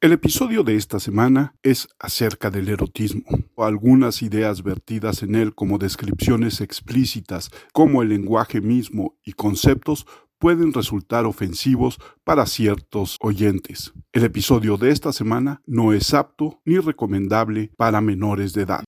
El episodio de esta semana es acerca del erotismo. Algunas ideas vertidas en él como descripciones explícitas, como el lenguaje mismo y conceptos pueden resultar ofensivos para ciertos oyentes. El episodio de esta semana no es apto ni recomendable para menores de edad.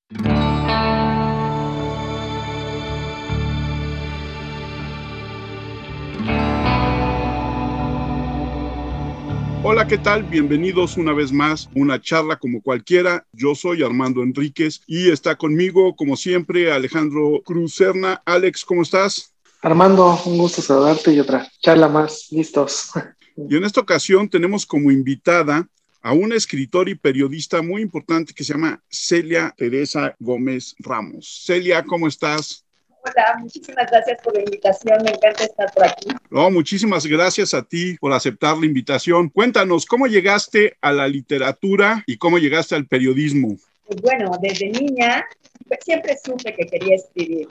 Hola, ¿qué tal? Bienvenidos una vez más a una charla como cualquiera. Yo soy Armando Enríquez y está conmigo, como siempre, Alejandro Cruz Serna. Alex, ¿cómo estás? Armando, un gusto saludarte y otra charla más. Listos. Y en esta ocasión tenemos como invitada a una escritora y periodista muy importante que se llama Celia Teresa Gómez Ramos. Celia, ¿cómo estás? Hola, muchísimas gracias por la invitación, me encanta estar por aquí. No, muchísimas gracias a ti por aceptar la invitación. Cuéntanos, ¿cómo llegaste a la literatura y cómo llegaste al periodismo? Pues bueno, desde niña siempre supe que quería escribir.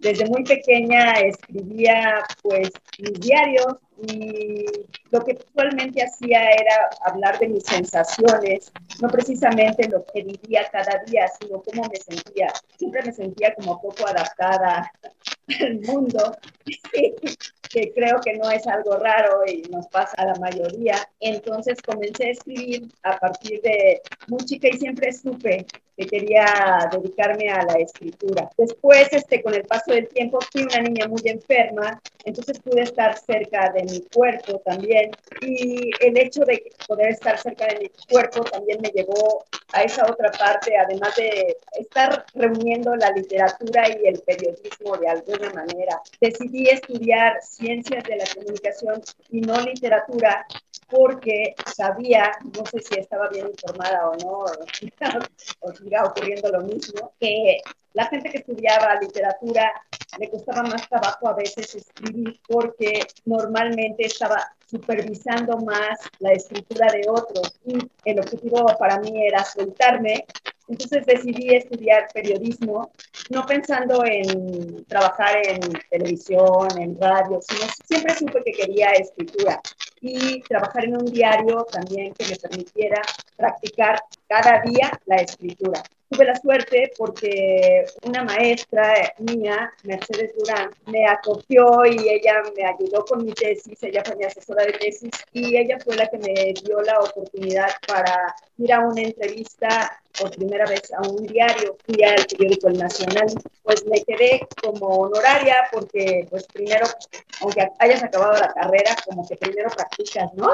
Desde muy pequeña escribía pues mis diarios y lo que usualmente hacía era hablar de mis sensaciones, no precisamente lo que vivía cada día, sino cómo me sentía. Siempre me sentía como poco adaptada al mundo, que creo que no es algo raro y nos pasa a la mayoría. Entonces comencé a escribir a partir de muy chica y siempre supe que quería dedicarme a la escritura. Después, este, con el paso del tiempo, fui una niña muy enferma, entonces pude estar cerca de mi cuerpo también y el hecho de poder estar cerca de mi cuerpo también me llevó a esa otra parte, además de estar reuniendo la literatura y el periodismo de alguna manera. Decidí estudiar ciencias de la comunicación y no literatura porque sabía, no sé si estaba bien informada o no, o siga ocurriendo lo mismo, que la gente que estudiaba literatura le costaba más trabajo a veces escribir porque normalmente estaba supervisando más la escritura de otros y el objetivo para mí era soltarme. Entonces decidí estudiar periodismo, no pensando en trabajar en televisión, en radio, sino siempre supe que quería escritura y trabajar en un diario también que me permitiera practicar cada día la escritura. Tuve la suerte porque una maestra mía, Mercedes Durán, me acogió y ella me ayudó con mi tesis, ella fue mi asesora de tesis y ella fue la que me dio la oportunidad para ir a una entrevista por primera vez a un diario, fui al periódico El Nacional, pues me quedé como honoraria porque pues primero, aunque hayas acabado la carrera, como que primero practicas, ¿no?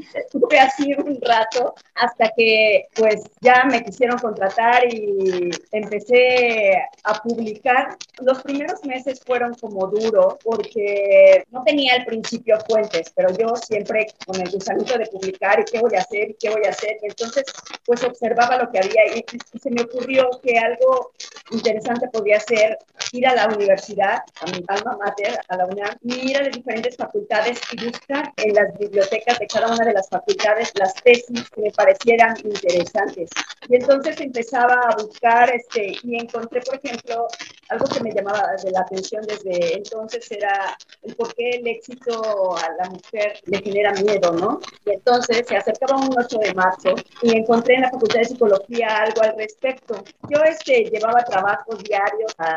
estuve así un rato hasta que pues ya me quisieron contratar y empecé a publicar. Los primeros meses fueron como duro porque no tenía al principio fuentes, pero yo siempre con el gusanito de publicar y qué voy a hacer y qué voy a hacer. Entonces pues observaba lo que había y, y se me ocurrió que algo interesante podía ser ir a la universidad, a mi alma mater, a la UNAM, y ir a las diferentes facultades y buscar en las bibliotecas de cada una de las facultades las tesis que me parecieran interesantes. Y entonces empezaba a buscar este, y encontré, por ejemplo, algo que me llamaba de la atención desde entonces era el por qué el éxito a la mujer le genera miedo, ¿no? Y entonces se acercaba un 8 de marzo y encontré en la Facultad de Psicología algo al respecto. Yo este, llevaba trabajos diarios a,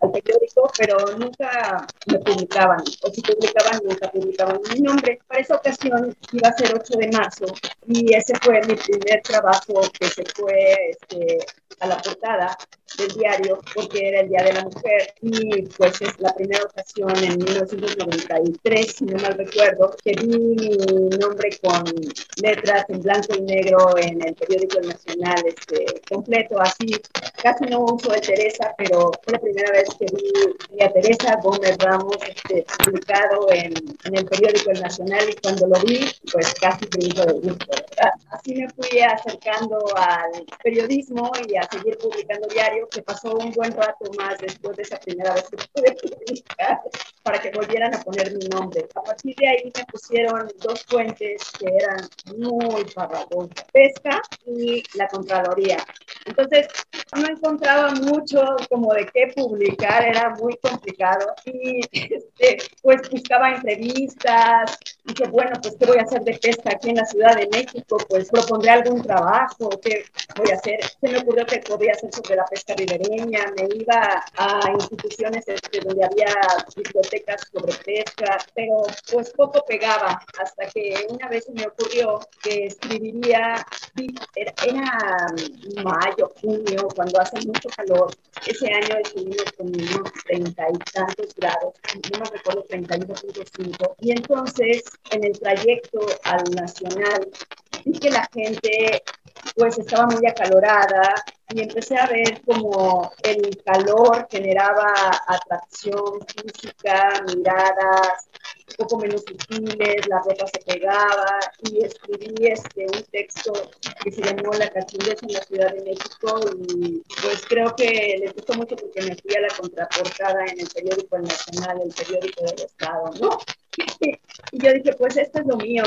al periódico, pero nunca me publicaban, o si publicaban, nunca publicaban mi nombre. Para esa ocasión iba a ser 8 de marzo y ese fue mi primer trabajo que se fue este, a la portada del diario porque era el Día de la Mujer y pues es la primera ocasión en 1993, si no mal recuerdo, que vi mi nombre con letras en blanco y negro en el periódico nacional este, completo, así, casi no uso de Teresa, pero fue la primera vez que vi a Teresa Gómez Ramos este, publicado en, en, el periódico Nacional y cuando lo vi, pues casi brinco de gusto. Así me fui acercando al periodismo y a seguir publicando diario, que pasó un buen rato más después de esa primera vez que pude publicar para que volvieran a poner mi nombre. A partir de ahí me pusieron dos fuentes que eran muy farragosas, pesca y la Contraloría. Entonces, no encontraba mucho como de qué publicar, era muy complicado y este, pues buscaba entrevistas, dije, bueno, pues ¿qué voy a hacer de pesca aquí en la Ciudad de México? Pues propondré algún trabajo, ¿qué voy a hacer? Se me ocurrió que podía hacer sobre la pesca ribereña, me iba a instituciones este, donde había bibliotecas sobre pesca, pero pues poco pegaba, hasta que una vez se me ocurrió que escribiría, era, era mayo, junio, cuando hace mucho calor, ese año estuvimos con unos treinta y tantos grados, no me recuerdo, 31.5, y entonces en el trayecto al Nacional. Vi que la gente pues estaba muy acalorada y empecé a ver como el calor generaba atracción física, miradas, un poco menos sutiles, la ropa se pegaba y escribí este, un texto que se llamó La cachindez en la Ciudad de México y pues creo que les gustó mucho porque me fui a la contraportada en el periódico Nacional, el periódico del Estado, ¿no? Y yo dije, pues esto es lo mío.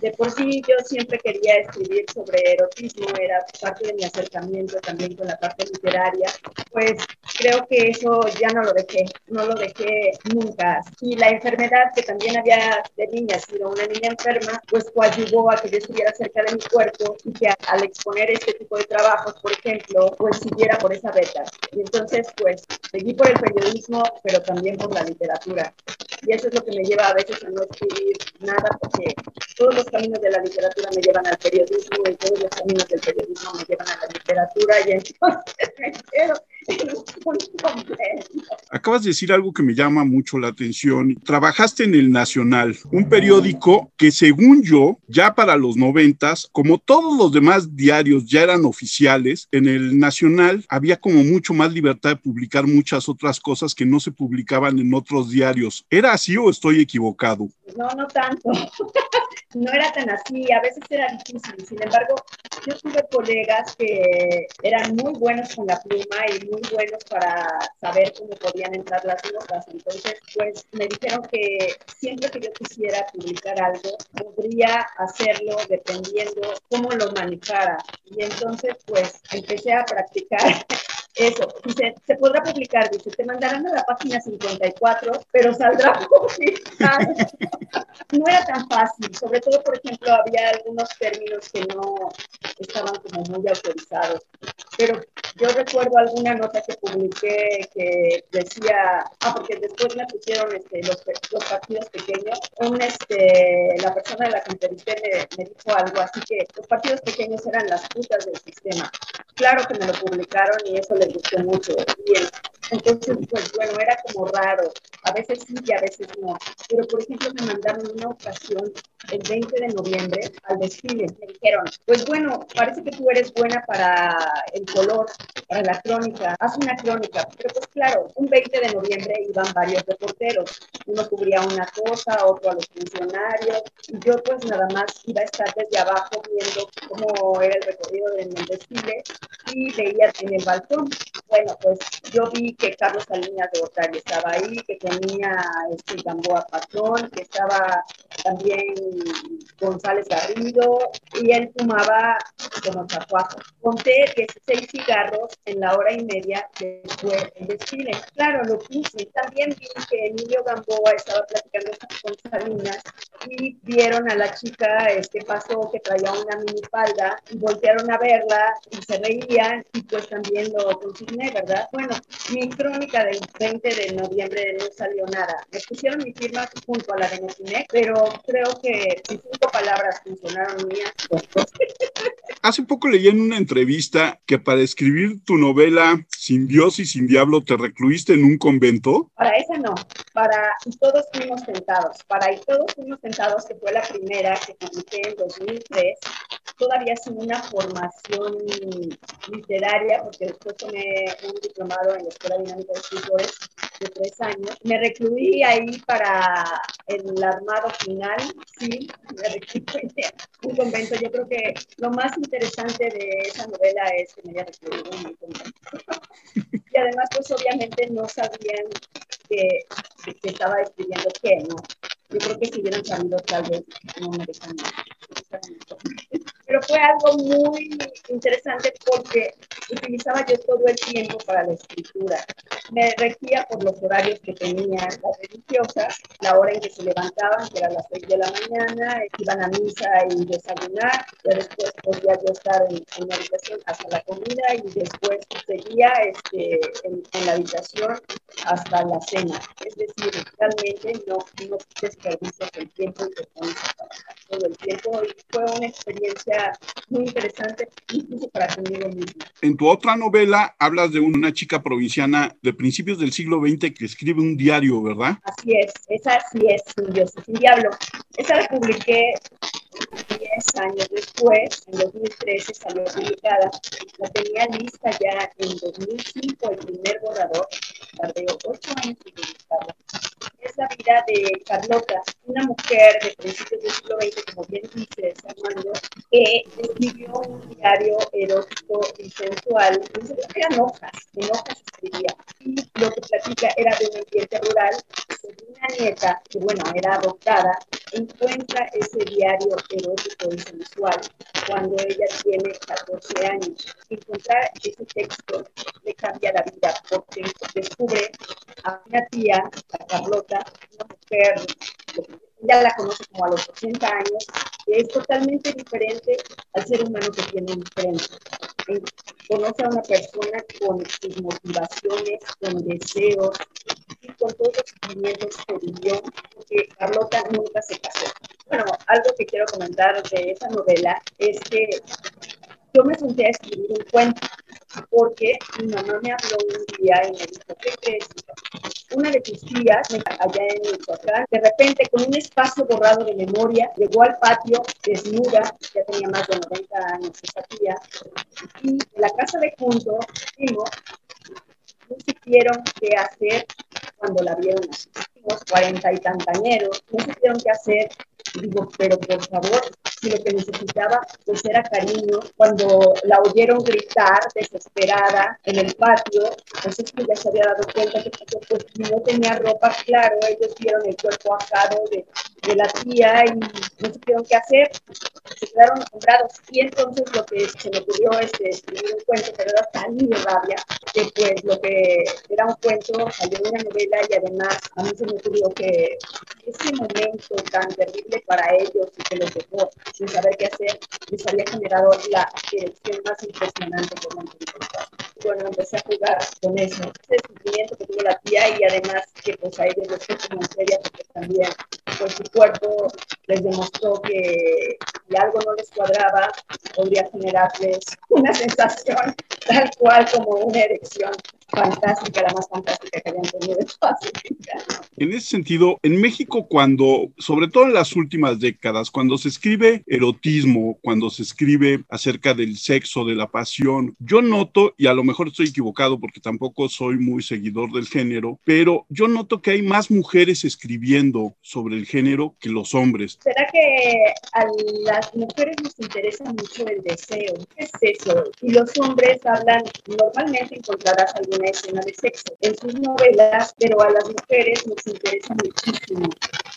De por sí yo siempre quería escribir sobre erotismo, era parte de mi acercamiento también con la parte literaria. Pues creo que eso ya no lo dejé, no lo dejé nunca. Y la enfermedad que también había de niña, sido una niña enferma, pues coadyuvó a que yo estuviera cerca de mi cuerpo y que al exponer este tipo de trabajos, por ejemplo, pues siguiera por esa beta. Y entonces, pues seguí por el periodismo, pero también por la literatura. Y eso es lo que me lleva a veces a no escribir nada, porque todos los caminos de la literatura me llevan al periodismo y todos los caminos del periodismo me llevan a la literatura y entonces me quedo Acabas de decir algo que me llama mucho la atención. Trabajaste en El Nacional, un periódico que según yo, ya para los noventas, como todos los demás diarios ya eran oficiales, en El Nacional había como mucho más libertad de publicar muchas otras cosas que no se publicaban en otros diarios. ¿Era así o estoy equivocado? No, no tanto. no era tan así, a veces era difícil. Sin embargo, yo tuve colegas que eran muy buenos con la pluma y muy buenos para saber cómo podían entrar las notas. Entonces, pues me dijeron que siempre que yo quisiera publicar algo, podría hacerlo dependiendo cómo lo manejara. Y entonces, pues empecé a practicar eso, dice, se podrá publicar, dice, te mandarán a la página 54, pero saldrá publicado. No era tan fácil, sobre todo, por ejemplo, había algunos términos que no estaban como muy autorizados. Pero yo recuerdo alguna nota que publiqué que decía, ah, porque después me pusieron este, los, los partidos pequeños, un, este, la persona de la que entrevisté me, me dijo algo así que los partidos pequeños eran las putas del sistema. Claro que me lo publicaron y eso le gustó mucho. Bien. Entonces, pues bueno, era como raro. A veces sí y a veces no. Pero, por ejemplo, me mandaron una ocasión el 20 de noviembre al desfile. Me dijeron, pues bueno, parece que tú eres buena para el color, para la crónica. Haz una crónica. Pero pues claro, un 20 de noviembre iban varios reporteros. Uno cubría una cosa, otro a los funcionarios. Y yo pues nada más iba a estar desde abajo viendo cómo era el recorrido del desfile y veía en el balcón. Bueno, pues yo vi que Carlos Salinas de Otari estaba ahí, que tenía este Gamboa Patrón, que estaba también González Garrido, y él fumaba como zapuazo. Conté 16 cigarros en la hora y media después del desfile. Claro, lo puse. También vi que Emilio Gamboa estaba platicando con Salinas y vieron a la chica este, pasó que traía una minifalda y voltearon a verla y se reían y pues también lo consigné, ¿verdad? Bueno, mi crónica del 20 de noviembre no salió nada. Me pusieron mi firma junto a la de Notinec, pero creo que cinco palabras funcionaron mías. Hace poco leí en una entrevista que para escribir tu novela Sin Dios y Sin Diablo te recluiste en un convento. Para esa no, para Y todos fuimos sentados. Para Y todos fuimos sentados, que fue la primera que publiqué en 2003, todavía sin una formación literaria, porque después tomé un diplomado en la Escuela Dinámica de Escritores de tres años. Me recluí ahí para el armado final, sí, me recluí en un convento. Yo creo que lo más interesante de esa novela es que me haya recluido en un convento. y además, pues obviamente no sabían que, que estaba escribiendo qué, ¿no? Yo creo que si hubieran sabido, tal vez no me. Pero fue algo muy interesante porque utilizaba yo todo el tiempo para la escritura. me regía por los horarios que tenían las religiosas, la hora en que se levantaban, que era las 6 de la mañana, iban a misa y desayunar, y después podía yo estar en, en, la habitación hasta la comida y después seguía este, en, en, la habitación hasta la cena. Es decir, realmente no, no desperdicias el tiempo y te pones a trabajar todo el tiempo y fue una experiencia muy interesante incluso para conmigo mismo. En tu otra novela hablas de una chica provinciana de principios del siglo XX que escribe un diario, ¿verdad? Así es, esa sí es sin Diablo. Esa la publiqué 10 años después, en 2013 salió publicada. La tenía lista ya en 2005, el primer borrador. Tardé 8 años en vida de Carlota, una mujer de principios del siglo XX, como bien dice Armando, que escribió un diario erótico y sensual. Eran hojas, en hojas escribía. Y lo que platica era de un ambiente rural. Una nieta, que bueno, era adoptada, encuentra ese diario erótico y sensual cuando ella tiene 14 años. Encontrar ese texto le cambia la vida porque descubre a una tía, a Carlota, una mujer, ella la conoce como a los 80 años, que es totalmente diferente al ser humano que tiene enfrente. Conoce a una persona con sus motivaciones, con deseos y con todos los sentimientos que vivió, porque Carlota nunca se casó. Bueno, algo que quiero comentar de esa novela es que yo me senté a escribir un cuento porque mi mamá me habló un día y me dijo, ¿qué crees? Una de tus tías, allá en Michoacán, de repente con un espacio borrado de memoria, llegó al patio desnuda, ya tenía más de 90 años esa tía, y en la casa de junto, primo, no supieron qué hacer cuando la vieron así. Cuarenta y tantañeros, no supieron qué hacer. Digo, pero por favor, si lo que necesitaba pues era cariño, cuando la oyeron gritar desesperada en el patio, pues es que ya se había dado cuenta que pues, no tenía ropa, claro, ellos vieron el cuerpo asado de, de la tía y no supieron qué hacer, se quedaron asombrados. Y entonces lo que se me ocurrió es escribir un cuento, pero era tan de rabia que pues lo que era un cuento salió una novela y además a mí se me ocurrió que ese momento tan terrible para ellos y que los dejó sin saber qué hacer, les había generado la dirección más impresionante por la Bueno, empecé a jugar con eso, ese sentimiento que tuvo la tía y además que pues a ellos les fue como en serio porque también pues su cuerpo les demostró que si algo no les cuadraba, podría generarles una sensación tal cual como una erección fantástica, la más fantástica que habían tenido en ese sentido, en México cuando, sobre todo en las últimas décadas, cuando se escribe erotismo, cuando se escribe acerca del sexo, de la pasión, yo noto, y a lo mejor estoy equivocado porque tampoco soy muy seguidor del género, pero yo noto que hay más mujeres escribiendo sobre el género que los hombres. ¿Será que a las mujeres nos interesa mucho el deseo? ¿Qué es eso? Y los hombres hablan, normalmente encontrarás algún una escena de sexo en sus novelas, pero a las mujeres nos interesa muchísimo,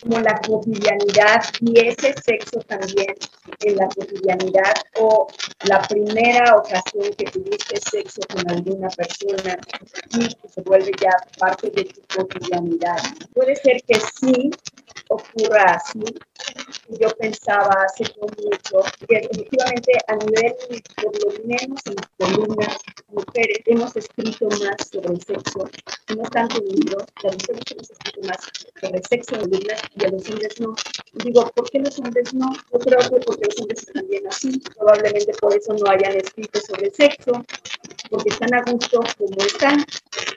como la cotidianidad y ese sexo también en la cotidianidad o la primera ocasión que tuviste sexo con alguna persona y se vuelve ya parte de tu cotidianidad. Puede ser que sí ocurra así. Yo pensaba hace mucho que efectivamente a nivel, por lo menos en columnas, mujeres hemos escrito más sobre el sexo, no tanto en libros, las mujeres hemos escrito más sobre el sexo en libros y a los hombres no. digo, ¿por qué los hombres no? Yo creo que porque los hombres están bien así, probablemente por eso no hayan escrito sobre el sexo, porque están a gusto como están,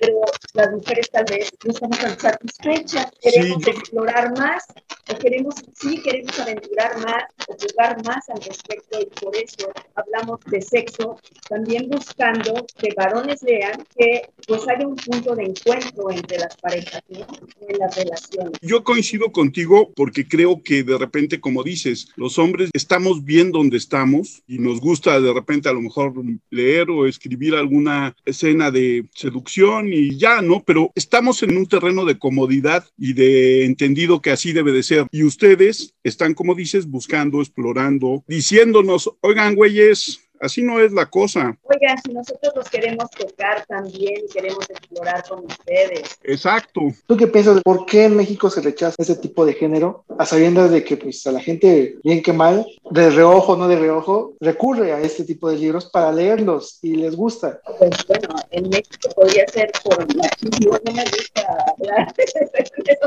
pero las mujeres tal vez no estamos tan satisfechas, queremos explorar más, o queremos, sí queremos aventurar más, o jugar más al respecto, y por eso hablamos de sexo, también buscando que varones vean que pues haya un punto de encuentro entre las parejas, ¿no? en las relaciones. Yo coincido contigo porque creo que de repente, como dices, los hombres estamos bien donde estamos y nos gusta de repente a lo mejor leer o escribir alguna escena de seducción y ya, ¿no? Pero estamos en un terreno de comodidad y de entendido que así debe de ser. Y ustedes están, como dices, buscando, explorando, diciéndonos, oigan, güeyes, Así no es la cosa. Oigan, si nosotros los queremos tocar también y queremos explorar con ustedes. Exacto. ¿Tú qué piensas? ¿Por qué en México se rechaza ese tipo de género? A sabiendas de que pues a la gente, bien que mal, de reojo, no de reojo, recurre a este tipo de libros para leerlos y les gusta. Pues bueno, en México podría ser por machismo, no me gusta hablar de.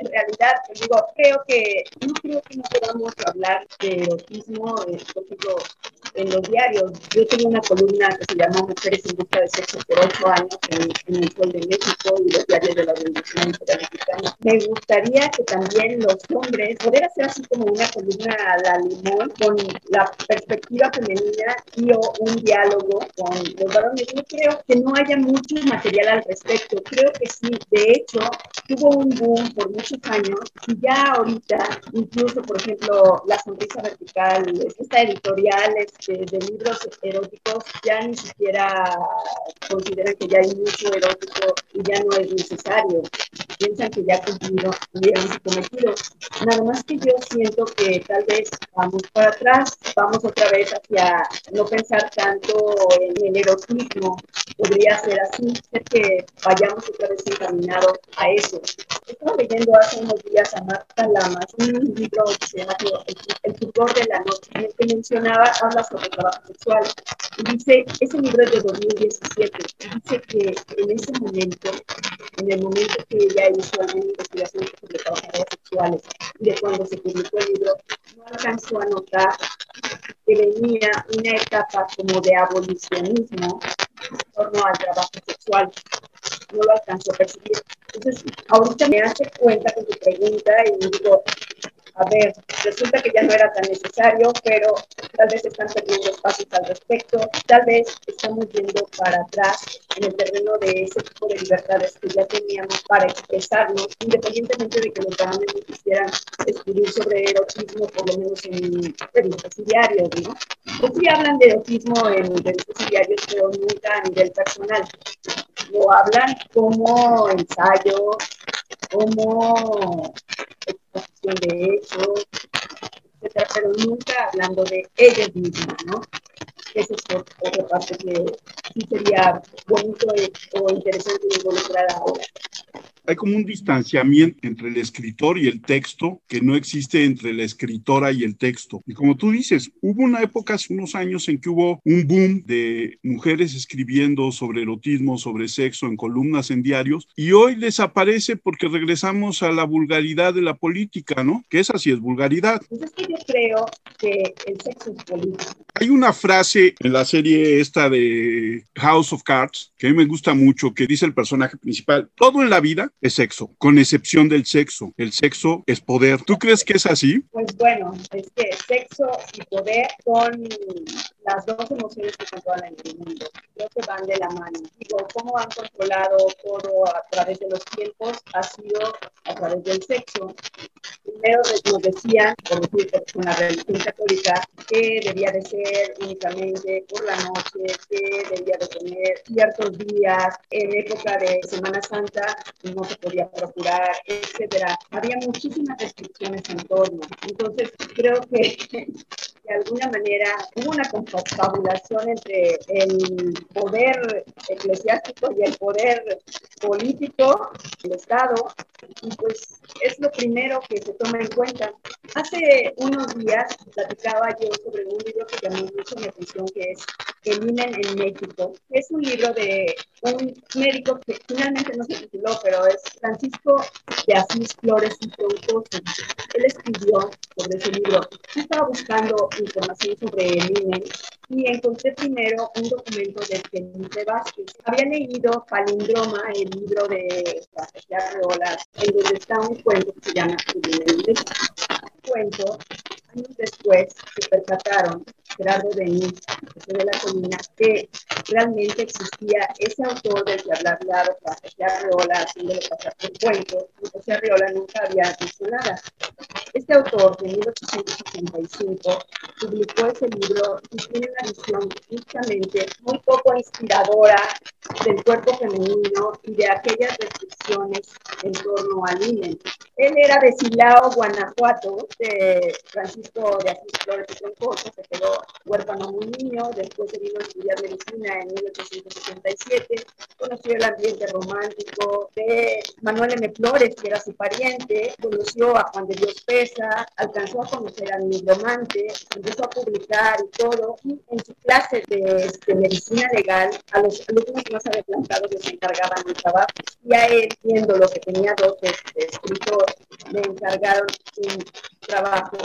En realidad, pues digo, creo que, no creo que no podamos hablar de erotismo, eh, por ejemplo, en los diarios. Yo tengo una columna que se llama Mujeres en busca de sexo por ocho años en, el Sol de México y los diarios de la Organización Interamericana. Me gustaría que también los hombres, poder hacer así como una columna a la limón con la perspectiva femenina y o un diálogo con los varones. Yo creo que no haya mucho material al respecto. Creo que sí, de hecho, tuvo un boom por muchos años y ya ahorita, incluso, por ejemplo, La Sonrisa Vertical, esta editorial este, de libros eróticos, ya ni siquiera consideran que ya hay mucho erótico y ya no es necesario. Piensan que ya cumplieron, su cometido. Nada más que yo siento que tal vez vamos para atrás, vamos otra vez hacia no pensar tanto en el erotismo. Podría ser así, ser que vayamos otra vez encaminados a eso. Estaba leyendo hace unos días a Marta Lamas un libro que se llama El, fútbol de la noche, en el que mencionaba, habla sobre trabajo sexual. Y dice, ese libro es de 2017, dice que en ese momento, en el momento que ella hizo alguna investigación sobre trabajadores sexuales y de cuando se publicó el libro, no alcanzó a notar que venía una etapa como de abolicionismo en torno al trabajo sexual. No lo alcanzó a percibir. Entonces, ahorita me hace cuenta con tu pregunta y digo, a ver, resulta que ya no era tan necesario, pero tal vez están perdiendo pasos al respecto, tal vez estamos yendo para atrás en el terreno de ese tipo de libertades que ya teníamos para expresarnos, independientemente de que los no quisieran escribir sobre erotismo, por lo menos en revistas diarios, ¿no? Pues sí hablan de erotismo en revistas diarios, pero nunca a nivel personal. Lo hablan como ensayo, como exposición de hechos, pero nunca hablando de ellos mismos, ¿no? Esa es otra parte que sí sería bonito o interesante involucrar ahora hay como un distanciamiento entre el escritor y el texto que no existe entre la escritora y el texto. Y como tú dices, hubo una época hace unos años en que hubo un boom de mujeres escribiendo sobre erotismo, sobre sexo en columnas en diarios y hoy desaparece porque regresamos a la vulgaridad de la política, ¿no? Que esa sí es vulgaridad. Pues es que yo creo que el sexo es político. Hay una frase en la serie esta de House of Cards que a mí me gusta mucho que dice el personaje principal, todo en la vida es sexo, con excepción del sexo. El sexo es poder. ¿Tú crees que es así? Pues bueno, es que sexo y poder son las dos emociones que controlan el mundo. Creo que van de la mano. Digo, cómo han controlado todo a través de los tiempos ha sido a través del sexo. Primero nos decían, por decir, con la religión católica, que debía de ser únicamente por la noche, que debía de tener ciertos días en época de Semana Santa, no se podía procurar, etcétera. Había muchísimas restricciones en torno. Entonces, creo que de alguna manera hubo una confabulación entre el poder eclesiástico y el poder político del Estado, y pues es lo primero que se toma en cuenta. Hace unos días platicaba yo sobre un libro que llamó mucho mi atención, que es El INEN en México. Es un libro de un médico que finalmente no se tituló, pero es Francisco de Asís Flores y Troncoso. Él escribió sobre ese libro. Yo estaba buscando información sobre el INEN y encontré primero un documento de Felipe Vázquez. Había leído Palindroma, el libro de Patricia Arreolas, en donde está un cuento que se llama El cuento, años después se percataron, Gerardo Denis, de la colina, que realmente existía ese autor del que hablaba José Arreola, haciéndole pasar por cuento, y José Arreola nunca había visto nada. Este autor, de 1865, publicó ese libro y tiene una visión justamente muy poco inspiradora del cuerpo femenino y de aquellas restricciones en torno al INE. Él era de Silao, Guanajuato, de Francisco de Asís Flores y Troncoso, se quedó huérfano muy niño, después se vino a estudiar medicina en 1877, conoció el ambiente romántico de Manuel M. Flores, que era su pariente, conoció a Juan de Dios Pesa, alcanzó a conocer a Nigromante, empezó a publicar y todo, y en su clase de, este, medicina legal, a los alumnos más adelantados les encargaban el trabajo, y a él, viendo lo que tenía dos este, escritor, me encargaron un trabajo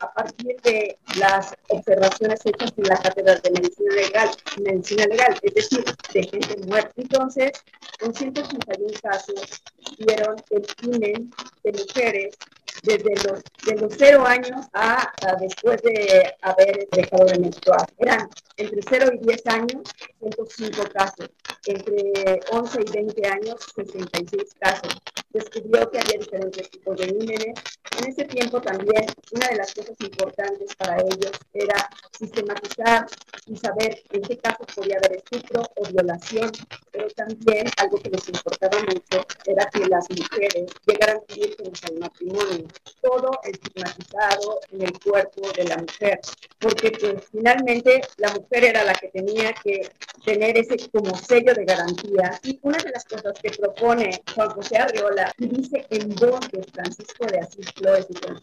a partir de las observaciones hechas en la cátedra de medicina legal, medicina legal, es decir, de gente muerta. Entonces, con 181 casos, vieron el crimen de mujeres desde los, de los cero años a, después de haber dejado de menstruar. Eran entre 0 y 10 años, 105 casos. Entre 11 y 20 años, 66 casos. Descubrió que había diferentes tipos de límenes. En ese tiempo también una de las cosas importantes para ellos era sistematizar y saber en qué casos podía haber estupro o violación, pero también algo que les importaba mucho era que las mujeres llegaran a vivir al matrimonio todo estigmatizado en el cuerpo de la mujer, porque pues finalmente la mujer era la que tenía que tener ese como sello de garantía. Y una de las cosas que propone Juan José Arriola y dice en voz de Francisco de Asís Flores y por,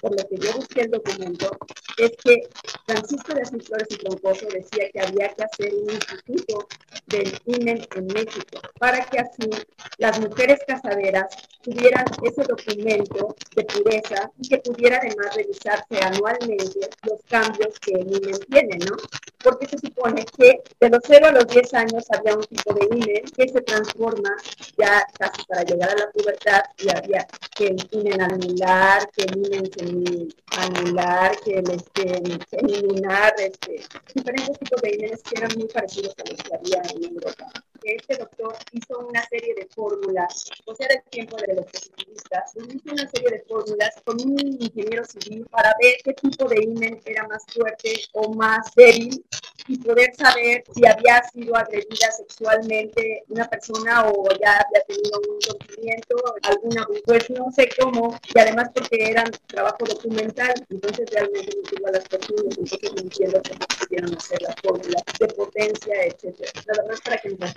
por lo que yo busqué el documento, es que Francisco de Asís Flores y Troncoso decía que había que hacer un instituto del INE en México para que así las mujeres casaderas tuvieran ese documento de pureza y que pudiera además revisarse anualmente los cambios que el INE tiene, ¿no? Porque se supone que de los 0 a los 10 años había un tipo de INE que se transforma ya casi para llegar a la pubertad y había que el INE anular, que el INE anular, que el este, semilunar, este, diferentes tipos de INE que eran muy parecidos a los que había en Europa. Este doctor hizo una serie de fórmulas, o sea, del tiempo de los positivistas, hizo una serie de fórmulas con un ingeniero civil para ver qué tipo de imen era más fuerte o más débil y poder saber si había sido agredida sexualmente una persona o ya había tenido un sufrimiento, alguna, pues no sé cómo, y además porque era trabajo documental, entonces realmente no tuvo a las personas, entonces no entiendo cómo pudieron hacer las fórmulas de potencia, etcétera. Nada más para que nos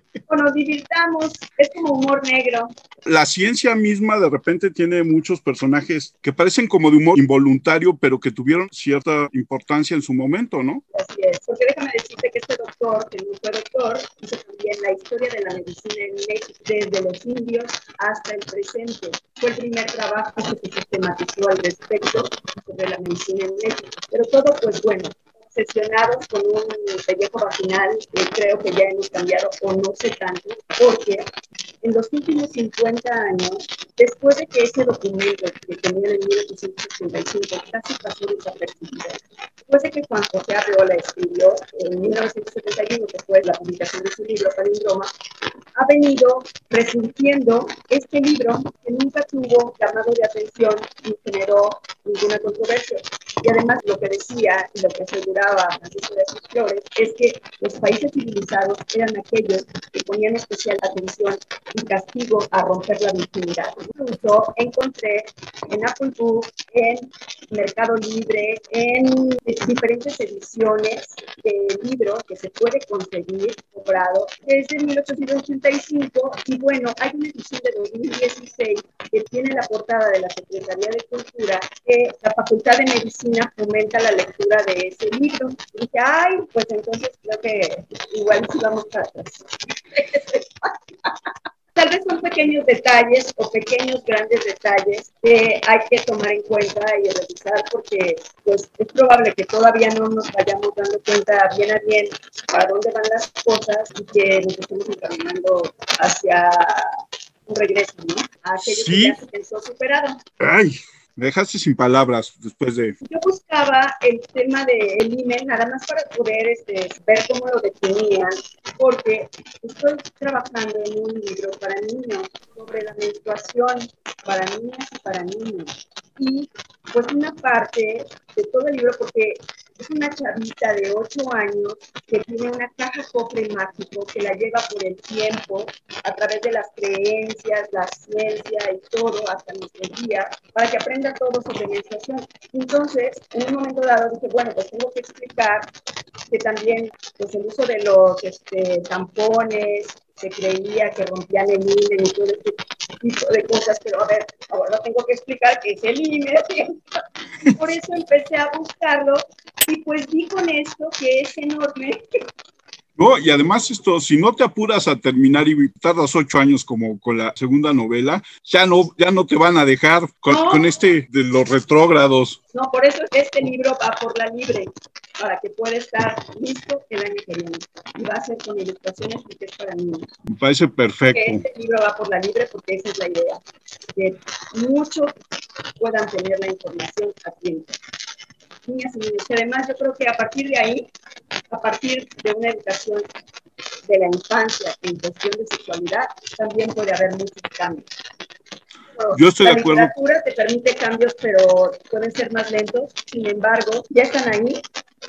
o nos divirtamos, es como humor negro. La ciencia misma de repente tiene muchos personajes que parecen como de humor involuntario, pero que tuvieron cierta importancia en su momento, ¿no? Así es, porque déjame decirte que este doctor, que no fue doctor, hizo también la historia de la medicina en México, desde los indios hasta el presente. Fue el primer trabajo que se sistematizó al respecto sobre la medicina en México. Pero todo, pues bueno, obsesionados con un pellejo vaginal, creo que ya hemos cambiado o no sé tanto, porque en los últimos 50 años, después de que ese documento que tenía en 1865 casi pasó desapercibido, después de que Juan José Arreola escribió en 1971, que fue la publicación de su libro Palindroma, ha venido resurgiendo este libro que nunca tuvo llamado de atención ni generó ninguna controversia. Y además lo que decía y lo que aseguraba Francisco de sus Flores es que los países civilizados eran aquellos que ponían especial atención y castigo a romper la virginidad. Incluso encontré en Apple Book, en Mercado Libre, en diferentes ediciones de libros que se puede conseguir cobrado desde 1885 y bueno, hay una edición de 2016 que tiene la portada de la Secretaría de Cultura que la Facultad de Medicina fomenta la lectura de ese libro. Y dije, ay, pues entonces creo que igual si vamos a Tal vez son pequeños detalles o pequeños grandes detalles que hay que tomar en cuenta y revisar porque pues, es probable que todavía no nos vayamos dando cuenta bien a bien para dónde van las cosas y que nos estemos encaminando hacia un regreso, ¿no? A aquello que ya se pensó superado. Ay, me dejaste sin palabras después de... Yo buscaba el tema del email nada más para poder este, ver cómo lo definían, porque estoy trabajando en un libro para niños sobre la menstruación para niñas y para niños. Y pues una parte de todo el libro, porque Es una chavita de 8 años que tiene una caja cofre mágico que la lleva por el tiempo, a través de las creencias, la ciencia y todo, hasta nuestros días, para que aprenda todo sobre menstruación. Entonces, en un momento dado dije, bueno, pues tengo que explicar que también pues, el uso de los este, tampones, se creía que rompían el INE y todo este tipo de cosas, pero a ver, ahora tengo que explicar qué es el INE. Por eso empecé a buscarlo y pues vi con esto que es enorme. No, y además esto, si no te apuras a terminar y tardas ocho años como con la segunda novela, ya no, ya no te van a dejar con, con este de los retrógrados. No, por eso este libro va por la libre, para que pueda estar listo el año que viene. Y va a ser con ilustraciones porque es para niños. Me parece perfecto. Que este libro va por la libre porque esa es la idea, que muchos puedan tener la información a tiempo. Niñas y niños. Y además yo creo que a partir de ahí, a partir de una educación de la infancia en cuestión de sexualidad, también puede haber muchos cambios. Yo estoy la de acuerdo. literatura te permite cambios, pero pueden ser más lentos. Sin embargo, ya están ahí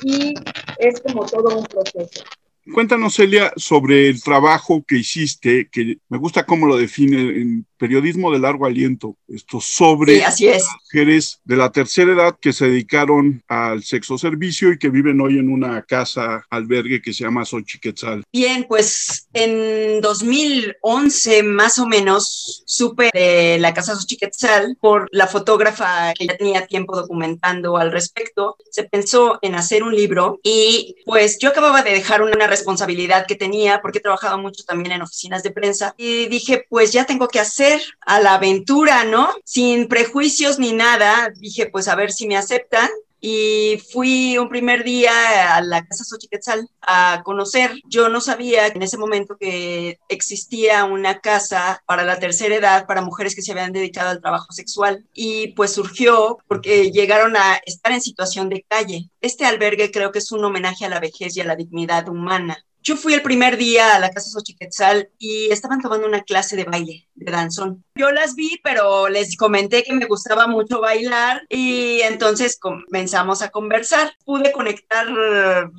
y es como todo un proceso. Cuéntanos, Celia, sobre el trabajo que hiciste, que me gusta cómo lo define en periodismo de largo aliento, esto sobre Sí, así es. mujeres de la tercera edad que se dedicaron al sexo servicio y que viven hoy en una casa albergue que se llama Xochiquetzal. Bien, pues en 2011 más o menos supe de la Casa Xochiquetzal por la fotógrafa que ya tenía tiempo documentando al respecto. Se pensó en hacer un libro y pues yo acababa de dejar una responsabilidad que tenía porque he trabajado mucho también en oficinas de prensa y dije pues ya tengo que hacer a la aventura, ¿no? Sin prejuicios ni nada. Dije pues a ver si me aceptan y fui un primer día a la Casa Xochiquetzal a conocer. Yo no sabía en ese momento que existía una casa para la tercera edad para mujeres que se habían dedicado al trabajo sexual y pues surgió porque llegaron a estar en situación de calle. Este albergue creo que es un homenaje a la vejez y a la dignidad humana. Yo fui el primer día a la casa Xochiquetzal y estaban tomando una clase de baile, de danzón. Yo las vi, pero les comenté que me gustaba mucho bailar y entonces comenzamos a conversar. Pude conectar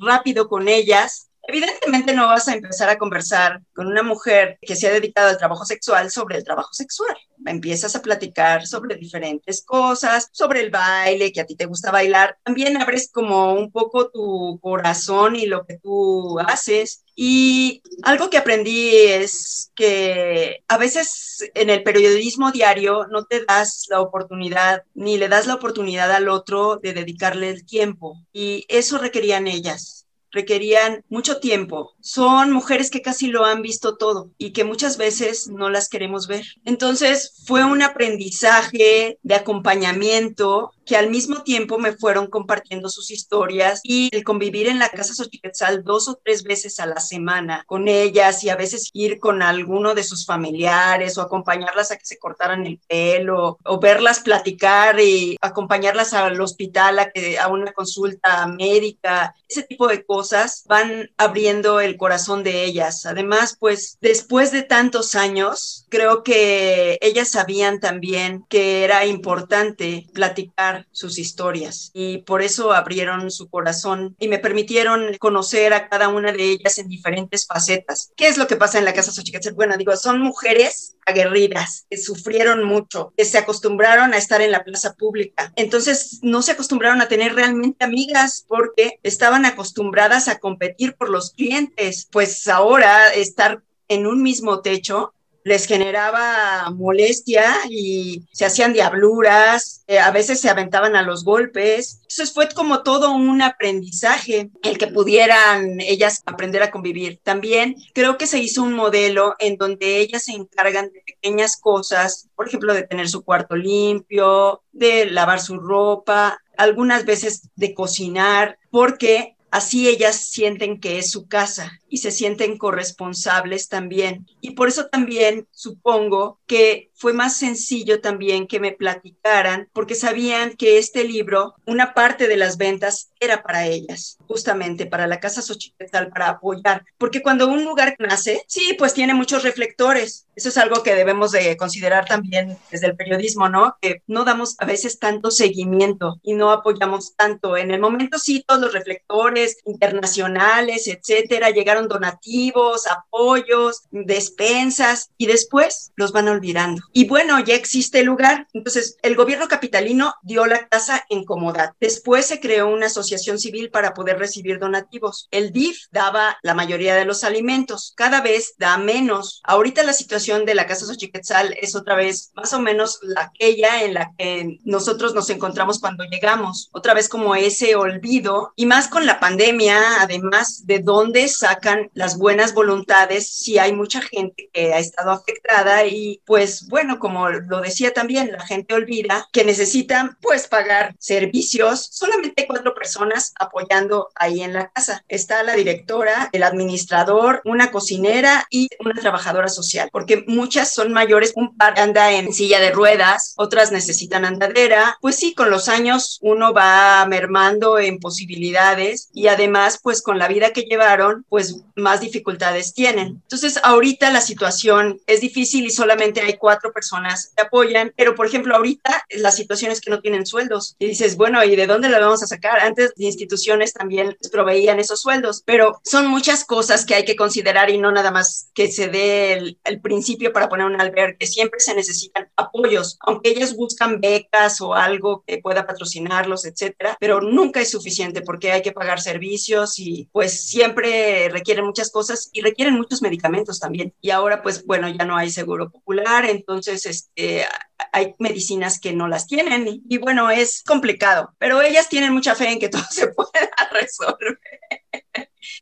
rápido con ellas. Evidentemente no vas a empezar a conversar con una mujer que se ha dedicado al trabajo sexual sobre el trabajo sexual. Empiezas a platicar sobre diferentes cosas, sobre el baile, que a ti te gusta bailar. También abres como un poco tu corazón y lo que tú haces. Y algo que aprendí es que a veces en el periodismo diario no te das la oportunidad ni le das la oportunidad al otro de dedicarle el tiempo. Y eso requerían ellas requerían mucho tiempo. Son mujeres que casi lo han visto todo y que muchas veces no las queremos ver. Entonces fue un aprendizaje de acompañamiento que al mismo tiempo me fueron compartiendo sus historias y el convivir en la casa Xochiquetzal dos o tres veces a la semana con ellas y a veces ir con alguno de sus familiares o acompañarlas a que se cortaran el pelo o verlas platicar y acompañarlas al hospital a, que, a una consulta médica, ese tipo de cosas van abriendo el corazón de ellas. Además, pues después de tantos años, creo que ellas sabían también que era importante platicar sus historias y por eso abrieron su corazón y me permitieron conocer a cada una de ellas en diferentes facetas. ¿Qué es lo que pasa en la casa Xochiquetzal? Bueno, digo, son mujeres aguerridas que sufrieron mucho, que se acostumbraron a estar en la plaza pública. Entonces no se acostumbraron a tener realmente amigas porque estaban acostumbradas a competir por los clientes. Pues ahora estar en un mismo techo les generaba molestia y se hacían diabluras, eh, a veces se aventaban a los golpes. Entonces fue como todo un aprendizaje el que pudieran ellas aprender a convivir. También creo que se hizo un modelo en donde ellas se encargan de pequeñas cosas, por ejemplo, de tener su cuarto limpio, de lavar su ropa, algunas veces de cocinar, porque Así ellas sienten que es su casa y se sienten corresponsables también. Y por eso también supongo que fue más sencillo también que me platicaran porque sabían que este libro, una parte de las ventas era para ellas, justamente para la Casa Xochiquetzal, para apoyar. Porque cuando un lugar nace, sí, pues tiene muchos reflectores. Eso es algo que debemos de considerar también desde el periodismo, ¿no? Que no damos a veces tanto seguimiento y no apoyamos tanto. En el momento sí, todos los reflectores internacionales, etcétera, llegaron donativos, apoyos, despensas y después los van olvidando. Y bueno, ya existe el lugar. Entonces, el gobierno capitalino dio la casa en comodad. Después se creó una asociación civil para poder recibir donativos. El DIF daba la mayoría de los alimentos. Cada vez da menos. Ahorita la situación de la Casa Xochiquetzal es otra vez más o menos la aquella en la que nosotros nos encontramos cuando llegamos. Otra vez como ese olvido y más con la pandemia, además de dónde sacan las buenas voluntades si hay mucha gente que ha estado afectada y pues bueno, como lo decía también, la gente olvida que necesitan pues pagar servicios. Solamente hay cuatro personas apoyando ahí en la casa. Está la directora, el administrador, una cocinera y una trabajadora social, porque muchas son mayores, un par anda en silla de ruedas, otras necesitan andadera. Pues sí, con los años uno va mermando en posibilidades y además pues con la vida que llevaron pues más dificultades tienen. Entonces ahorita la situación es difícil y solamente hay cuatro personas que apoyan, pero por ejemplo ahorita la situación es que no tienen sueldos y dices, bueno, ¿y de dónde la vamos a sacar? Antes instituciones también proveían esos sueldos, pero son muchas cosas que hay que considerar y no nada más que se dé el, el principio para poner un albergue. Siempre se necesitan apoyos, aunque ellos buscan becas o algo que pueda patrocinarlos, etcétera, pero nunca es suficiente porque hay que pagar servicios y pues siempre requieren muchas cosas y requieren muchos medicamentos también. Y ahora pues bueno, ya no hay seguro popular, entonces este hay medicinas que no las tienen y, bueno, es complicado, pero ellas tienen mucha fe en que todo se pueda resolver.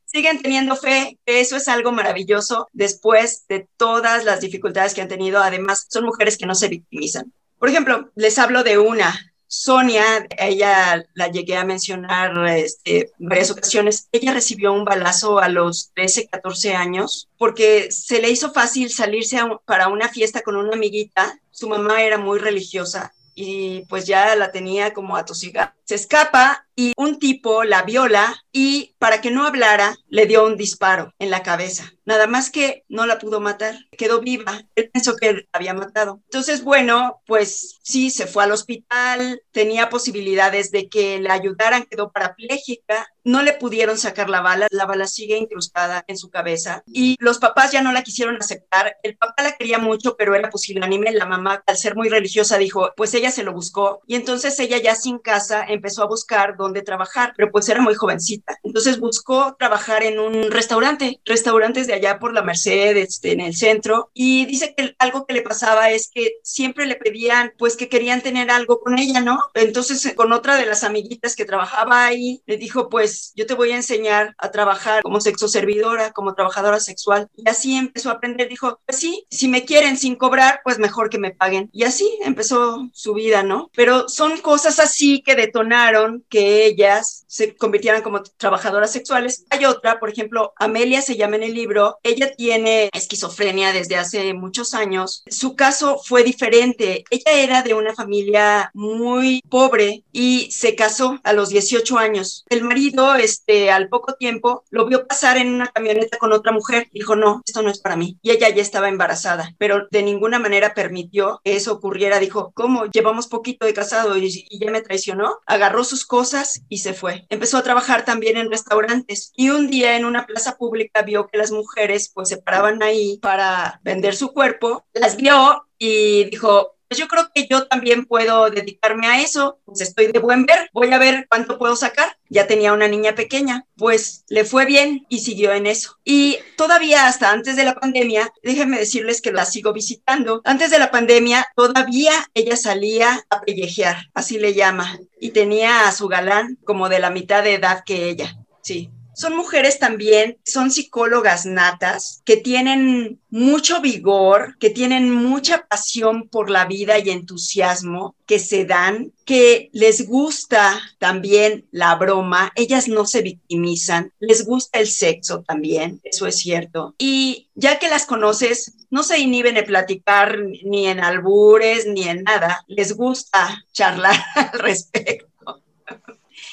Siguen teniendo fe, eso es algo maravilloso después de todas las dificultades que han tenido. Además, son mujeres que no se victimizan. Por ejemplo, les hablo de una, Sonia, ella la llegué a mencionar este, varias ocasiones, ella recibió un balazo a los 13, 14 años porque se le hizo fácil salirse para una fiesta con una amiguita. Su mamá era muy religiosa y pues ya la tenía como atosigada. Se escapa y un tipo la viola y para que no hablara le dio un disparo en la cabeza. Nada más que no la pudo matar, quedó viva. Él pensó que la había matado. Entonces, bueno, pues sí, se fue al hospital, tenía posibilidades de que le ayudaran, quedó parapléjica, no le pudieron sacar la bala, la bala sigue incrustada en su cabeza y los papás ya no la quisieron aceptar. El papá la quería mucho, pero era pusilánime. La mamá, al ser muy religiosa, dijo, pues ella se lo buscó y entonces ella ya sin casa empezó a buscar dónde trabajar, pero pues era muy jovencita. Entonces buscó trabajar en un restaurante, restaurantes de allá por la Merced, este, en el centro, y dice que algo que le pasaba es que siempre le pedían, pues que querían tener algo con ella, ¿no? Entonces con otra de las amiguitas que trabajaba ahí, le dijo, pues yo te voy a enseñar a trabajar como sexo servidora, como trabajadora sexual. Y así empezó a aprender, dijo, pues sí, si me quieren sin cobrar, pues mejor que me paguen. Y así empezó su vida, ¿no? Pero son cosas así que detonaron que ellas se convirtieran como trabajadoras sexuales. Hay otra, por ejemplo, Amelia se llama en el libro, ella tiene esquizofrenia desde hace muchos años. Su caso fue diferente. Ella era de una familia muy pobre y se casó a los 18 años. El marido, este, al poco tiempo, lo vio pasar en una camioneta con otra mujer. Dijo, no, esto no es para mí. Y ella ya estaba embarazada, pero de ninguna manera permitió que eso ocurriera. Dijo, ¿cómo? Llevamos poquito de casado y, y ya me traicionó. Agarró sus cosas y se fue. Empezó a trabajar también en restaurantes. Y un día en una plaza pública vio que las mujeres pues se paraban ahí para vender su cuerpo, las vio y dijo, pues yo creo que yo también puedo dedicarme a eso, pues estoy de buen ver, voy a ver cuánto puedo sacar. Ya tenía una niña pequeña, pues le fue bien y siguió en eso. Y todavía hasta antes de la pandemia, déjenme decirles que la sigo visitando. Antes de la pandemia, todavía ella salía a pellejear, así le llama, y tenía a su galán como de la mitad de edad que ella. Sí, son mujeres también, son psicólogas natas que tienen mucho vigor, que tienen mucha pasión por la vida y entusiasmo, que se dan, que les gusta también la broma, ellas no se victimizan, les gusta el sexo también, eso es cierto. Y ya que las conoces, no se inhiben de platicar ni en albures ni en nada, les gusta charlar al respecto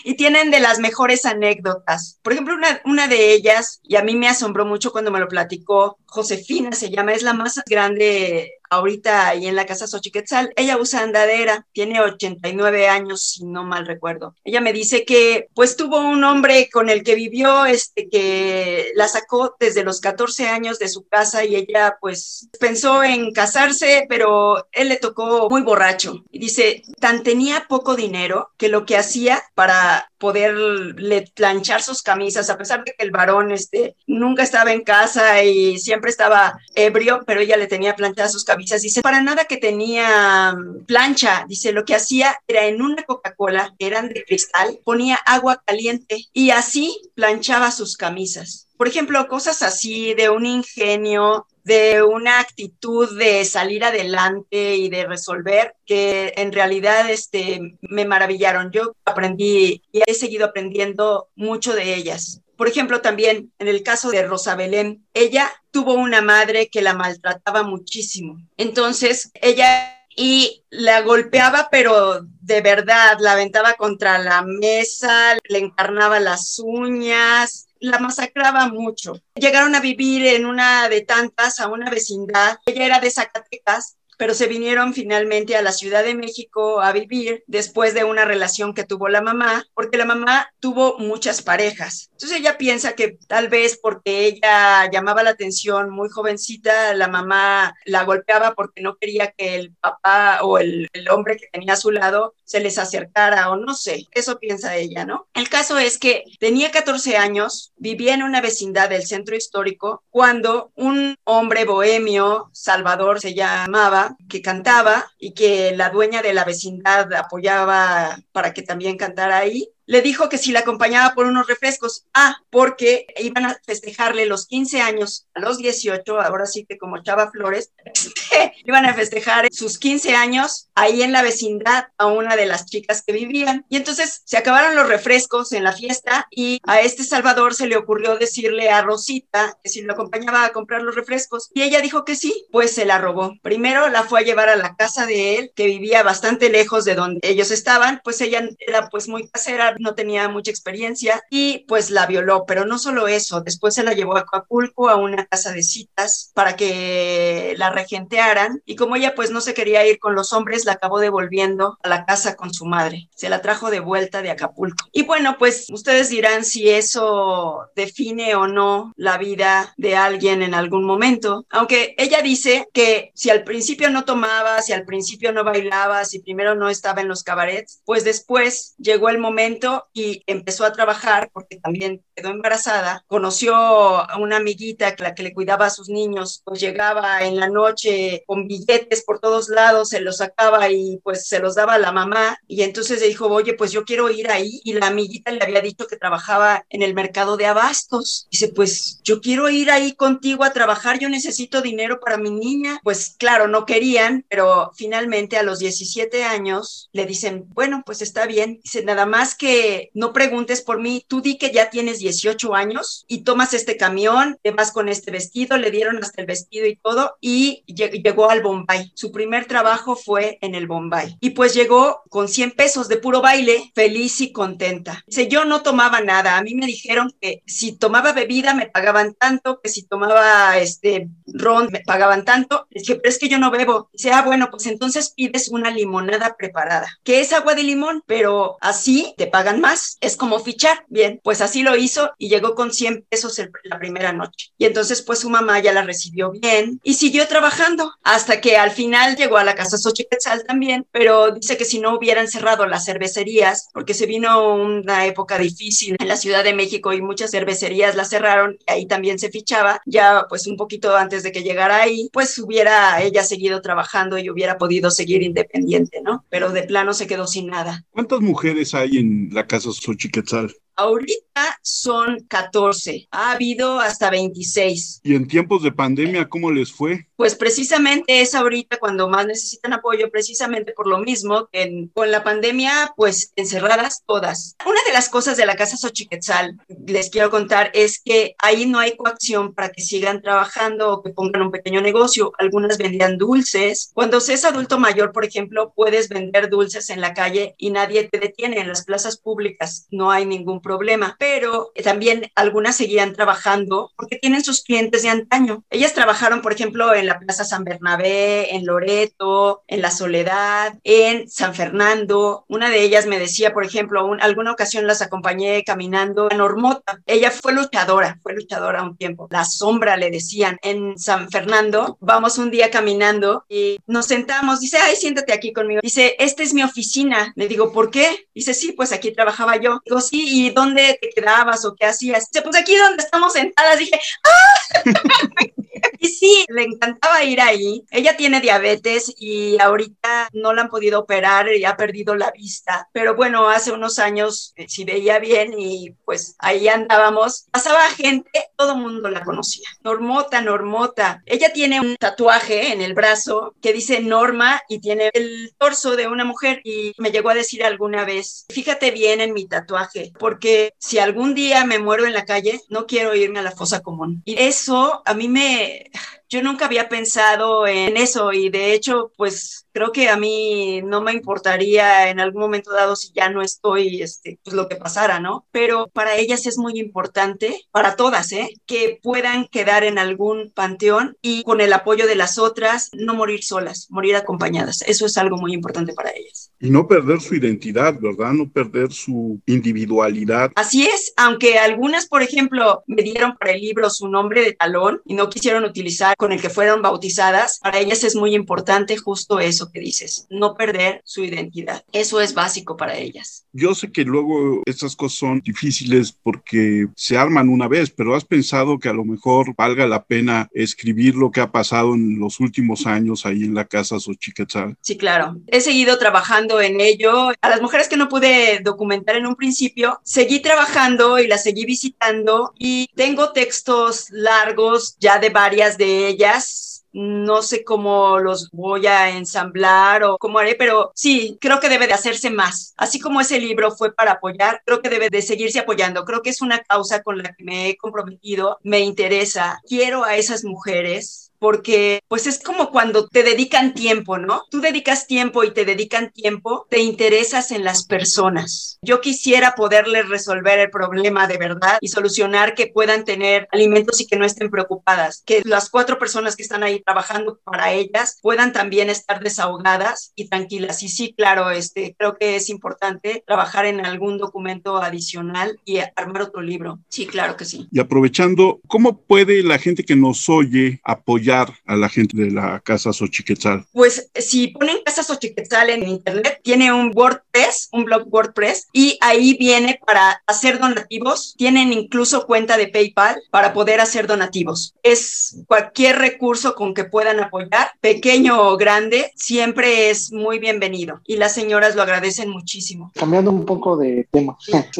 y tienen de las mexores anécdotas. Por ejemplo, una, una de ellas, y a mí me asombró mucho cuando me lo platicó, Josefina se llama, es la más grande ahorita ahí en la casa Xochiquetzal. Ella usa andadera, tiene 89 años, si no mal recuerdo. Ella me dice que pues tuvo un hombre con el que vivió, este, que la sacó desde los 14 años de su casa y ella pues pensó en casarse, pero él le tocó muy borracho. Y dice, tan tenía poco dinero que lo que hacía para poderle planchar sus camisas, a pesar de que el varón este, nunca estaba en casa y siempre estaba ebrio, pero ella le tenía planchadas sus camisas. Dice, para nada que tenía mm, plancha, dice, lo que hacía era en una Coca-Cola, eran de cristal, ponía agua caliente y así planchaba sus camisas. Por ejemplo, cosas así de un ingenio, de una actitud de salir adelante y de resolver que en realidad este, me maravillaron. Yo aprendí y he seguido aprendiendo mucho de ellas. Por ejemplo, también en el caso de Rosa Belén, ella tuvo una madre que la maltrataba muchísimo. Entonces, ella y la golpeaba, pero de verdad, la aventaba contra la mesa, le encarnaba las uñas, la masacraba mucho. Llegaron a vivir en una de tantas, a una vecindad. Ella era de Zacatecas pero se vinieron finalmente a la Ciudad de México a vivir después de una relación que tuvo la mamá, porque la mamá tuvo muchas parejas. Entonces ella piensa que tal vez porque ella llamaba la atención muy jovencita, la mamá la golpeaba porque no quería que el papá o el, el hombre que tenía a su lado se les acercara o no sé, eso piensa ella, ¿no? El caso es que tenía 14 años, vivía en una vecindad del centro histórico, cuando un hombre bohemio, Salvador se llamaba, que cantaba y que la dueña de la vecindad apoyaba para que también cantara ahí, le dijo que si la acompañaba por unos refrescos, ah, porque iban a festejarle los 15 años a los 18, ahora sí que como Chava Flores, este, iban a festejar sus 15 años ahí en la vecindad a una de las chicas que vivían. Y entonces se acabaron los refrescos en la fiesta y a este Salvador se le ocurrió decirle a Rosita que si lo acompañaba a comprar los refrescos y ella dijo que sí, pues se la robó. Primero la fue a llevar a la casa de él, que vivía bastante lejos de donde ellos estaban, pues ella era pues muy casera, no tenía mucha experiencia y pues la violó, pero no solo eso, después se la llevó a Acapulco a una casa de citas para que la regentearan y como ella pues no se quería ir con los hombres, la acabó devolviendo a la casa con su madre, se la trajo de vuelta de Acapulco. Y bueno, pues ustedes dirán si eso define o no la vida de alguien en algún momento, aunque ella dice que si al principio no tomaba, si al principio no bailaba, si primero no estaba en los cabarets, pues después llegó el momento y empezó a trabajar porque también quedó embarazada. Conoció a una amiguita que la que le cuidaba a sus niños, pues llegaba en la noche con billetes por todos lados, se los sacaba y pues se los daba a la mamá y entonces le dijo, oye, pues yo quiero ir ahí y la amiguita le había dicho que trabajaba en el mercado de abastos. Dice, pues yo quiero ir ahí contigo a trabajar, yo necesito dinero para mi niña. Pues claro, no querían, pero finalmente a los 17 años le dicen, bueno, pues está bien. Dice, nada más que no preguntes por mí, tú di que ya tienes 18 años y tomas este camión, te vas con este vestido, le dieron hasta el vestido y todo y llegó al Bombay. Su primer trabajo fue en el Bombay y pues llegó con 100 pesos de puro baile, feliz y contenta. Dice, yo no tomaba nada, a mí me dijeron que si tomaba bebida me pagaban tanto, que si tomaba este ron me pagaban tanto. Dice, pero es que yo no bebo. Dice, ah, bueno, pues entonces pides una limonada preparada, que es agua de limón, pero así te pagan más, es como fichar. Bien, pues así lo hizo y llegó con 100 pesos la primera noche. Y entonces pues su mamá ya la recibió bien y siguió trabajando hasta que al final llegó a la casa Xochiquetzal también, pero dice que si no hubieran cerrado las cervecerías, porque se vino una época difícil en la Ciudad de México y muchas cervecerías la cerraron y ahí también se fichaba, ya pues un poquito antes de que llegara ahí, pues hubiera ella seguido trabajando y hubiera podido seguir independiente, ¿no? Pero de plano se quedó sin nada. ¿Cuántas mujeres hay en la casa Xochiquetzal? Ahorita son 14, ha habido hasta 26. ¿Y en tiempos de pandemia cómo les fue? Pues precisamente es ahorita cuando más necesitan apoyo, precisamente por lo mismo que con la pandemia, pues encerradas todas. Una de las cosas de la Casa Xochiquetzal, les quiero contar, es que ahí no hay coacción para que sigan trabajando o que pongan un pequeño negocio. Algunas vendían dulces. Cuando se es adulto mayor, por ejemplo, puedes vender dulces en la calle y nadie te detiene. En las plazas públicas no hay ningún problema, pero también algunas seguían trabajando porque tienen sus clientes de antaño. Ellas trabajaron, por ejemplo, en la Plaza San Bernabé, en Loreto, en La Soledad, en San Fernando. Una de ellas me decía, por ejemplo, un, alguna ocasión las acompañé caminando a Normota. Ella fue luchadora, fue luchadora un tiempo. La sombra le decían en San Fernando. Vamos un día caminando y nos sentamos. Dice, ay, siéntate aquí conmigo. Dice, esta es mi oficina. Le digo, ¿por qué? Dice, sí, pues aquí trabajaba yo. Digo, sí, ¿y dónde te quedabas o qué hacías? Dice, pues aquí donde estamos sentadas. Dije, ¡ah! y sí, le encantaba ir ahí. Ella tiene diabetes y ahorita no la han podido operar y ha perdido la vista. Pero bueno, hace unos años eh, sí veía bien y pues ahí andábamos. Pasaba gente, todo el mundo la conocía. Normota, Normota. Ella tiene un tatuaje en el brazo que dice Norma y tiene el torso de una mujer y me llegó a decir alguna vez, fíjate bien en mi tatuaje, porque si algún día me muero en la calle, no quiero irme a la fosa común. Y eso a mí me, yo nunca había pensado en eso y de hecho, pues creo que a mí no me importaría en algún momento dado si ya no estoy, este, pues lo que pasara, ¿no? Pero para ellas es muy importante, para todas, ¿eh? Que puedan quedar en algún panteón y con el apoyo de las otras, no morir solas, morir acompañadas. Eso es algo muy importante para ellas. Y no perder su identidad, ¿verdad? No perder su individualidad. Así es, aunque algunas, por ejemplo, me dieron para el libro su nombre de talón y no quisieron utilizar con el que fueron bautizadas, para ellas es muy importante justo eso que dices, no perder su identidad. Eso es básico para ellas. Yo sé que luego estas cosas son difíciles porque se arman una vez, pero has pensado que a lo mejor valga la pena escribir lo que ha pasado en los últimos años ahí en la casa Xochiquetzal. Sí, claro. He seguido trabajando en ello. A las mujeres que no pude documentar en un principio, seguí trabajando y las seguí visitando y tengo textos largos ya de varias de ellas no sé cómo los voy a ensamblar o cómo haré, pero sí, creo que debe de hacerse más. Así como ese libro fue para apoyar, creo que debe de seguirse apoyando. Creo que es una causa con la que me he comprometido, me interesa. Quiero a esas mujeres porque pues es como cuando te dedican tiempo, ¿no? Tú dedicas tiempo y te dedican tiempo, te interesas en las personas. Yo quisiera poderles resolver el problema de verdad y solucionar que puedan tener alimentos y que no estén preocupadas, que las cuatro personas que están ahí trabajando para ellas puedan también estar desahogadas y tranquilas. Y sí, claro, este, creo que es importante trabajar en algún documento adicional y armar otro libro. Sí, claro que sí. Y aprovechando, ¿cómo puede la gente que nos oye apoyar a la gente de la Casa Xochiquetzal? Pues si ponen Casa Xochiquetzal en internet, tiene un WordPress, un blog WordPress, y ahí viene para hacer donativos. Tienen incluso cuenta de PayPal para poder hacer donativos. Es cualquier recurso con que puedan apoyar, pequeño o grande, siempre es muy bienvenido. Y las señoras lo agradecen muchísimo. Cambiando un poco de tema,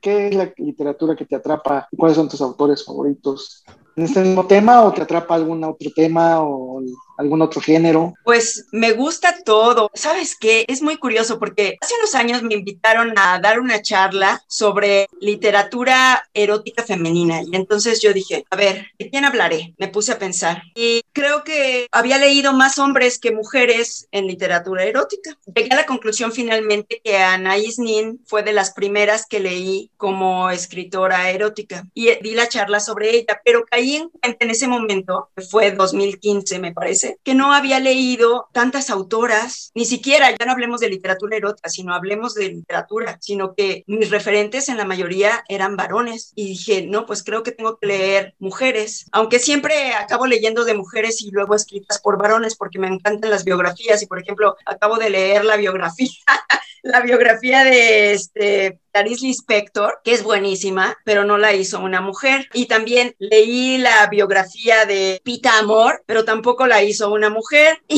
¿qué es la literatura que te atrapa? ¿Cuáles son tus autores favoritos? En este mismo tema o te atrapa algún otro tema o algún otro género? Pues me gusta todo. ¿Sabes qué? Es muy curioso porque hace unos años me invitaron a dar una charla sobre literatura erótica femenina y entonces yo dije, a ver, ¿de quién hablaré? Me puse a pensar y creo que había leído más hombres que mujeres en literatura erótica. Llegué a la conclusión finalmente que Anaïs Nin fue de las primeras que leí como escritora erótica y di la charla sobre ella, pero caí en cuenta en ese momento, fue 2015 me parece, que no había leído tantas autoras, ni siquiera, ya no hablemos de literatura erótica, sino hablemos de literatura, sino que mis referentes en la mayoría eran varones. Y dije, no, pues creo que tengo que leer mujeres, aunque siempre acabo leyendo de mujeres y luego escritas por varones, porque me encantan las biografías y, por ejemplo, acabo de leer la biografía la biografía de este Clarice Lispector, que es buenísima, pero no la hizo una mujer. Y también leí la biografía de Pita Amor, pero tampoco la hizo una mujer.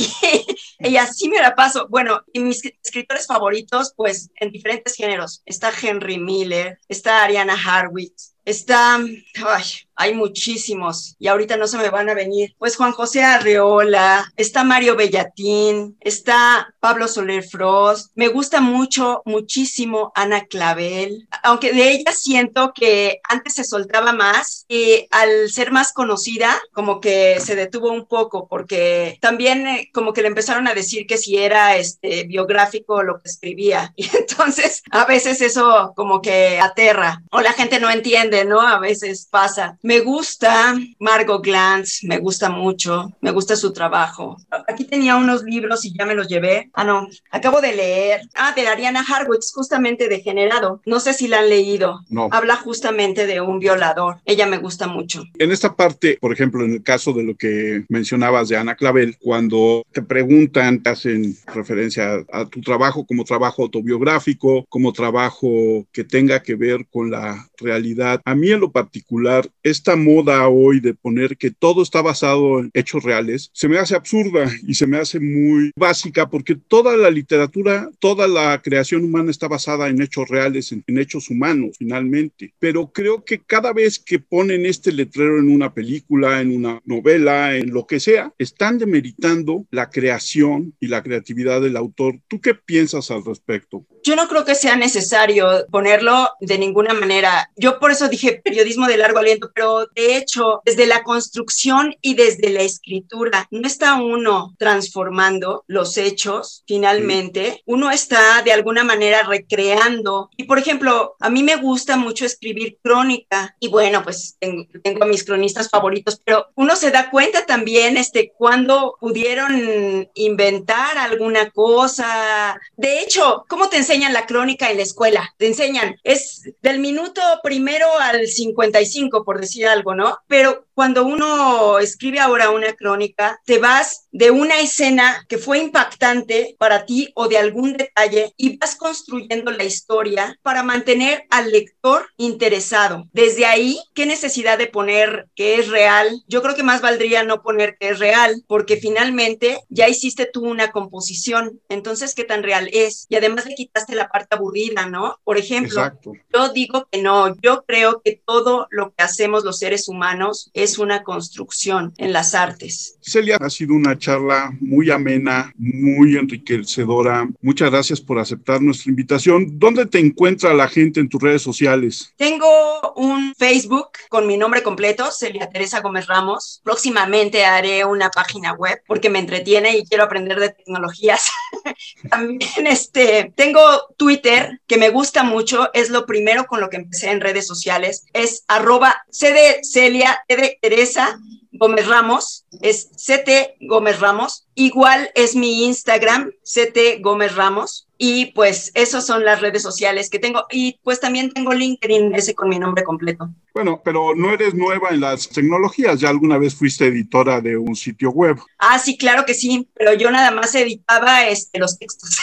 Y, así me la paso. Bueno, y mis escritores favoritos, pues en diferentes géneros. Está Henry Miller, está Ariana Harwitz, está, ay, hay muchísimos y ahorita no se me van a venir. Pues Juan José Arreola, está Mario Bellatín, está Pablo Soler Frost. Me gusta mucho, muchísimo Ana Clavel, aunque de ella siento que antes se soltaba más y al ser más conocida, como que se detuvo un poco porque también eh, como que le empezaron a decir que si era este biográfico lo que escribía y entonces a veces eso como que aterra o la gente no entiende, ¿no? A veces pasa. Me gusta Margot Glantz, me gusta mucho, me gusta su trabajo. Aquí tenía unos libros y ya me los llevé. Ah, no, acabo de leer. Ah, de Ariana Harwitz, justamente Degenerado. No sé si la han leído. No. Habla justamente de un violador. Ella me gusta mucho. En esta parte, por ejemplo, en el caso de lo que mencionabas de Ana Clavel, cuando te preguntan, te hacen referencia a, a tu trabajo como trabajo autobiográfico, como trabajo que tenga que ver con la realidad. A mí en lo particular, esta moda hoy de poner que todo está basado en hechos reales, se me hace absurda y se me hace muy básica porque toda la literatura, toda la creación humana está basada en hechos reales, en, en hechos humanos, finalmente. Pero creo que cada vez que ponen este letrero en una película, en una novela, en lo que sea, están demeritando la creación y la creatividad del autor. ¿Tú qué piensas al respecto? Yo no creo que sea necesario ponerlo de ninguna manera. Yo por eso dije periodismo de largo aliento, pero de hecho, desde la construcción y desde la escritura, no está uno transformando los hechos finalmente, uno está de alguna manera recreando. Y por ejemplo, a mí me gusta mucho escribir crónica y bueno, pues tengo, tengo a mis cronistas favoritos, pero uno se da cuenta también este, cuando pudieron inventar alguna cosa. De hecho, ¿cómo te enseñan la crónica en la escuela? Te enseñan, es del minuto primero al 55, por decir algo, ¿no? Pero cuando uno escribe ahora una crónica, te vas de una escena que fue impactante para ti o de algún detalle y vas construyendo la historia para mantener al lector interesado. Desde ahí, ¿qué necesidad de poner que es real? Yo creo que más valdría no poner que es real, porque finalmente ya hiciste tú una composición. Entonces, ¿qué tan real es? Y además le quitaste la parte aburrida, ¿no? Por ejemplo, Exacto. yo digo que no, yo creo que todo lo que hacemos los seres humanos es una construcción en las artes. Celia, ha sido una charla muy amena, muy enriquecedora. Muchas gracias por aceptar nuestra invitación. ¿Dónde te encuentra la gente en tus redes sociales? Tengo un Facebook con mi nombre completo, Celia Teresa Gómez Ramos. Próximamente haré una página web porque me entretiene y quiero aprender de tecnologías. También este, tengo Twitter que me gusta mucho, es lo primero con lo que empecé en redes sociales, es arroba C de Celia, de Teresa, Gómez Ramos, es CT Gómez Ramos. Igual es mi Instagram, CT Gómez Ramos. Y pues esas son las redes sociales que tengo. Y pues también tengo LinkedIn, ese con mi nombre completo. Bueno, pero no eres nueva en las tecnologías, ya alguna vez fuiste editora de un sitio web. Ah, sí, claro que sí, pero yo nada más editaba este, los textos.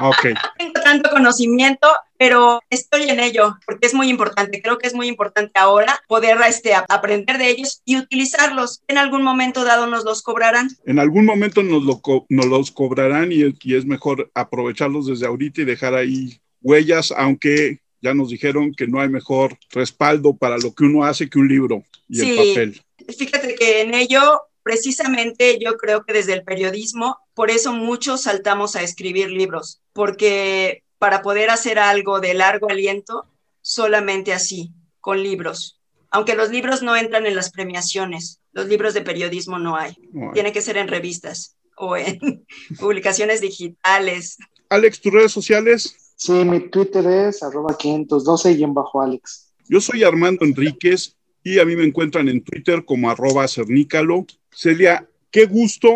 Ok. No tengo tanto conocimiento, pero estoy en ello porque es muy importante. Creo que es muy importante ahora poder este, aprender de ellos y utilizarlos. En algún momento dado nos los cobrarán. En algún momento nos, lo co- nos los cobrarán y, es- y es mejor aprovecharlos desde ahorita y dejar ahí huellas, aunque ya nos dijeron que no hay mejor respaldo para lo que uno hace que un libro y el Sí. papel. Fíjate que en ello, precisamente yo creo que desde el periodismo, por eso muchos saltamos a escribir libros, porque para poder hacer algo de largo aliento, solamente así, con libros. Aunque los libros no entran en las premiaciones, los libros de periodismo no hay. No hay. Tiene que ser en revistas o en publicaciones digitales. Alex, tus redes sociales. Sí, mi Twitter es arroba 512 y en bajo Alex. Yo soy Armando Enríquez y a mí me encuentran en Twitter como arroba cernícalo. Celia, qué gusto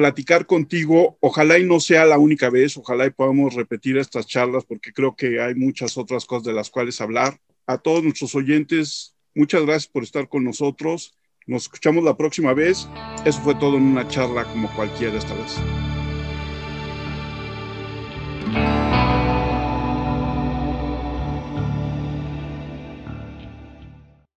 platicar contigo. Ojalá y no sea la única vez, ojalá y podamos repetir estas charlas porque creo que hay muchas otras cosas de las cuales hablar. A todos nuestros oyentes, muchas gracias por estar con nosotros. Nos escuchamos la próxima vez. Eso fue todo en una charla como cualquiera esta vez.